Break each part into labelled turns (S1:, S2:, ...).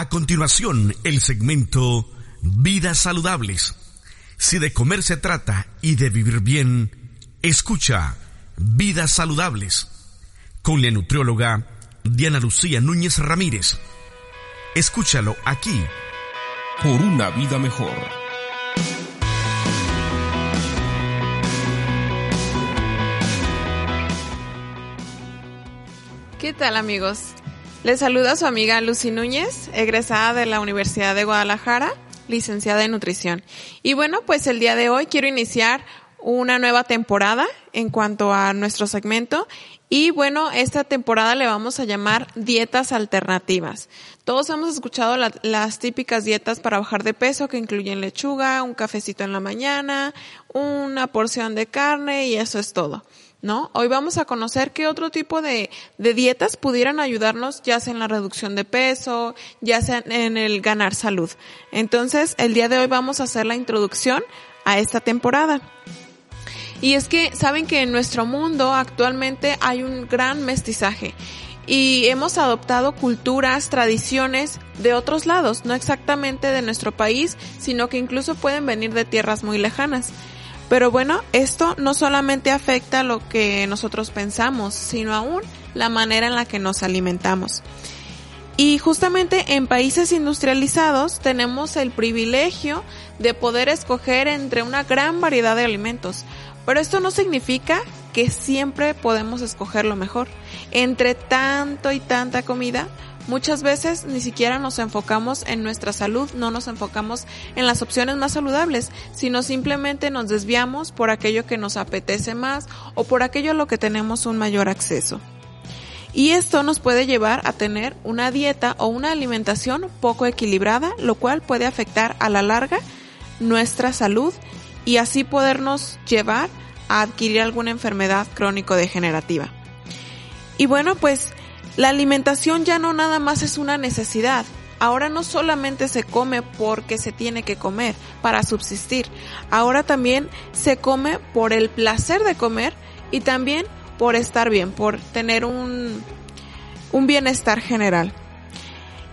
S1: A continuación, el segmento Vidas Saludables. Si de comer se trata y de vivir bien, escucha Vidas Saludables con la nutrióloga Diana Lucía Núñez Ramírez. Escúchalo aquí.
S2: Por una vida mejor.
S3: ¿Qué tal amigos? Les saluda su amiga Lucy Núñez, egresada de la Universidad de Guadalajara, licenciada en nutrición. Y bueno, pues el día de hoy quiero iniciar una nueva temporada en cuanto a nuestro segmento y bueno, esta temporada le vamos a llamar dietas alternativas. Todos hemos escuchado las típicas dietas para bajar de peso que incluyen lechuga, un cafecito en la mañana, una porción de carne y eso es todo. ¿No? Hoy vamos a conocer qué otro tipo de, de, dietas pudieran ayudarnos, ya sea en la reducción de peso, ya sea en el ganar salud. Entonces, el día de hoy vamos a hacer la introducción a esta temporada. Y es que saben que en nuestro mundo actualmente hay un gran mestizaje y hemos adoptado culturas, tradiciones de otros lados, no exactamente de nuestro país, sino que incluso pueden venir de tierras muy lejanas. Pero bueno, esto no solamente afecta lo que nosotros pensamos, sino aún la manera en la que nos alimentamos. Y justamente en países industrializados tenemos el privilegio de poder escoger entre una gran variedad de alimentos. Pero esto no significa que siempre podemos escoger lo mejor. Entre tanto y tanta comida, Muchas veces ni siquiera nos enfocamos en nuestra salud, no nos enfocamos en las opciones más saludables, sino simplemente nos desviamos por aquello que nos apetece más o por aquello a lo que tenemos un mayor acceso. Y esto nos puede llevar a tener una dieta o una alimentación poco equilibrada, lo cual puede afectar a la larga nuestra salud y así podernos llevar a adquirir alguna enfermedad crónico-degenerativa. Y bueno, pues la alimentación ya no nada más es una necesidad. Ahora no solamente se come porque se tiene que comer para subsistir. Ahora también se come por el placer de comer y también por estar bien, por tener un, un bienestar general.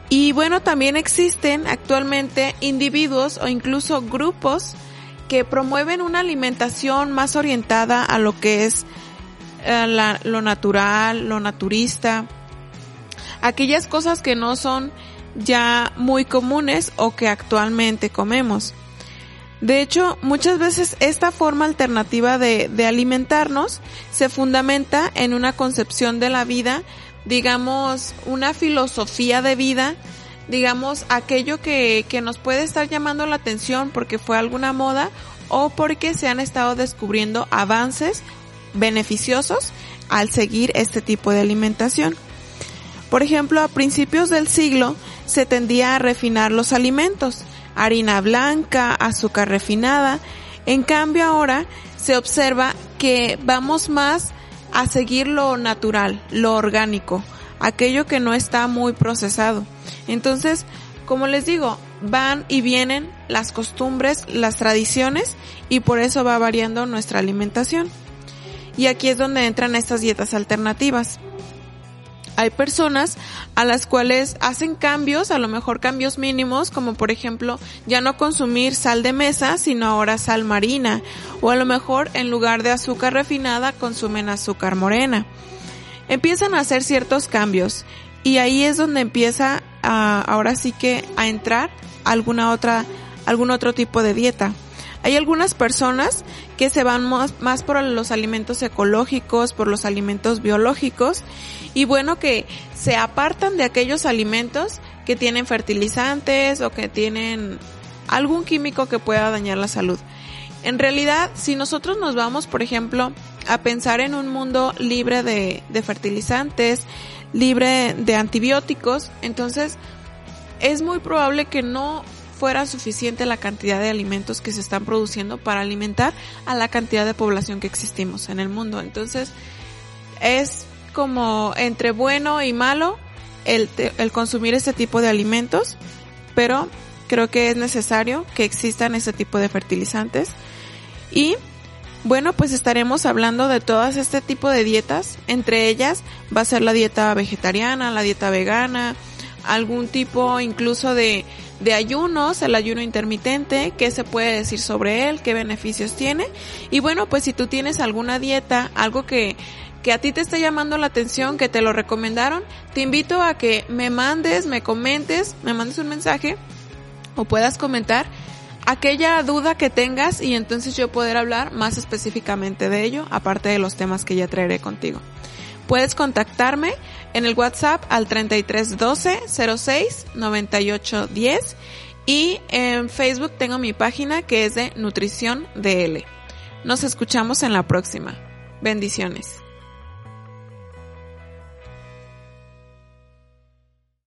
S3: Y bueno, también existen actualmente individuos o incluso grupos que promueven una alimentación más orientada a lo que es eh, lo natural, lo naturista, aquellas cosas que no son ya muy comunes o que actualmente comemos. De hecho, muchas veces esta forma alternativa de, de, alimentarnos se fundamenta en una concepción de la vida, digamos, una filosofía de vida, digamos, aquello que, que nos puede estar llamando la atención porque fue alguna moda o porque se han estado descubriendo avances beneficiosos al seguir este tipo de alimentación. Por ejemplo, a principios del siglo se tendía a refinar los alimentos, harina blanca, azúcar refinada. En cambio ahora se observa que vamos más a seguir lo natural, lo orgánico, aquello que no está muy procesado. Entonces, como les digo, van y vienen las costumbres, las tradiciones y por eso va variando nuestra alimentación. Y aquí es donde entran estas dietas alternativas hay personas a las cuales hacen cambios, a lo mejor cambios mínimos, como por ejemplo ya no consumir sal de mesa, sino ahora sal marina, o a lo mejor en lugar de azúcar refinada consumen azúcar morena. Empiezan a hacer ciertos cambios y ahí es donde empieza ahora sí que a entrar alguna otra, algún otro tipo de dieta. Hay algunas personas que se van más, por los alimentos ecológicos, por los alimentos biológicos y bueno que se apartan de aquellos alimentos que tienen fertilizantes o que tienen algún químico que pueda dañar la salud. En realidad, si nosotros nos vamos, por ejemplo, a pensar en un mundo libre de, fertilizantes, libre de antibióticos, entonces es muy probable que no fuera suficiente la cantidad de alimentos que se están produciendo para alimentar a la cantidad de población que existimos en el mundo. Entonces, es como entre bueno y malo el, el consumir este tipo de alimentos, pero creo que es necesario que existan ese tipo de fertilizantes. Y bueno, pues estaremos hablando de todas este tipo de dietas. Entre ellas va a ser la dieta vegetariana, la dieta vegana, algún tipo incluso de, de ayunos, el ayuno intermitente, qué se puede decir sobre él, qué beneficios tiene. Y bueno, pues si tú tienes alguna dieta, algo que, que a ti te está llamando la atención, que te lo recomendaron, te invito a que me mandes, me comentes, me mandes un mensaje o puedas comentar aquella duda que tengas y entonces yo poder hablar más específicamente de ello, aparte de los temas que ya traeré contigo. Puedes contactarme en el WhatsApp al 3312 06 98 10 y en Facebook tengo mi página que es de Nutrición DL. Nos escuchamos en la próxima. Bendiciones.